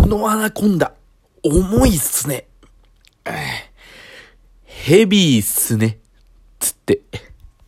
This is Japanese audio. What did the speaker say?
このアナコンダ、重いっすね。ヘビーっすね。つって。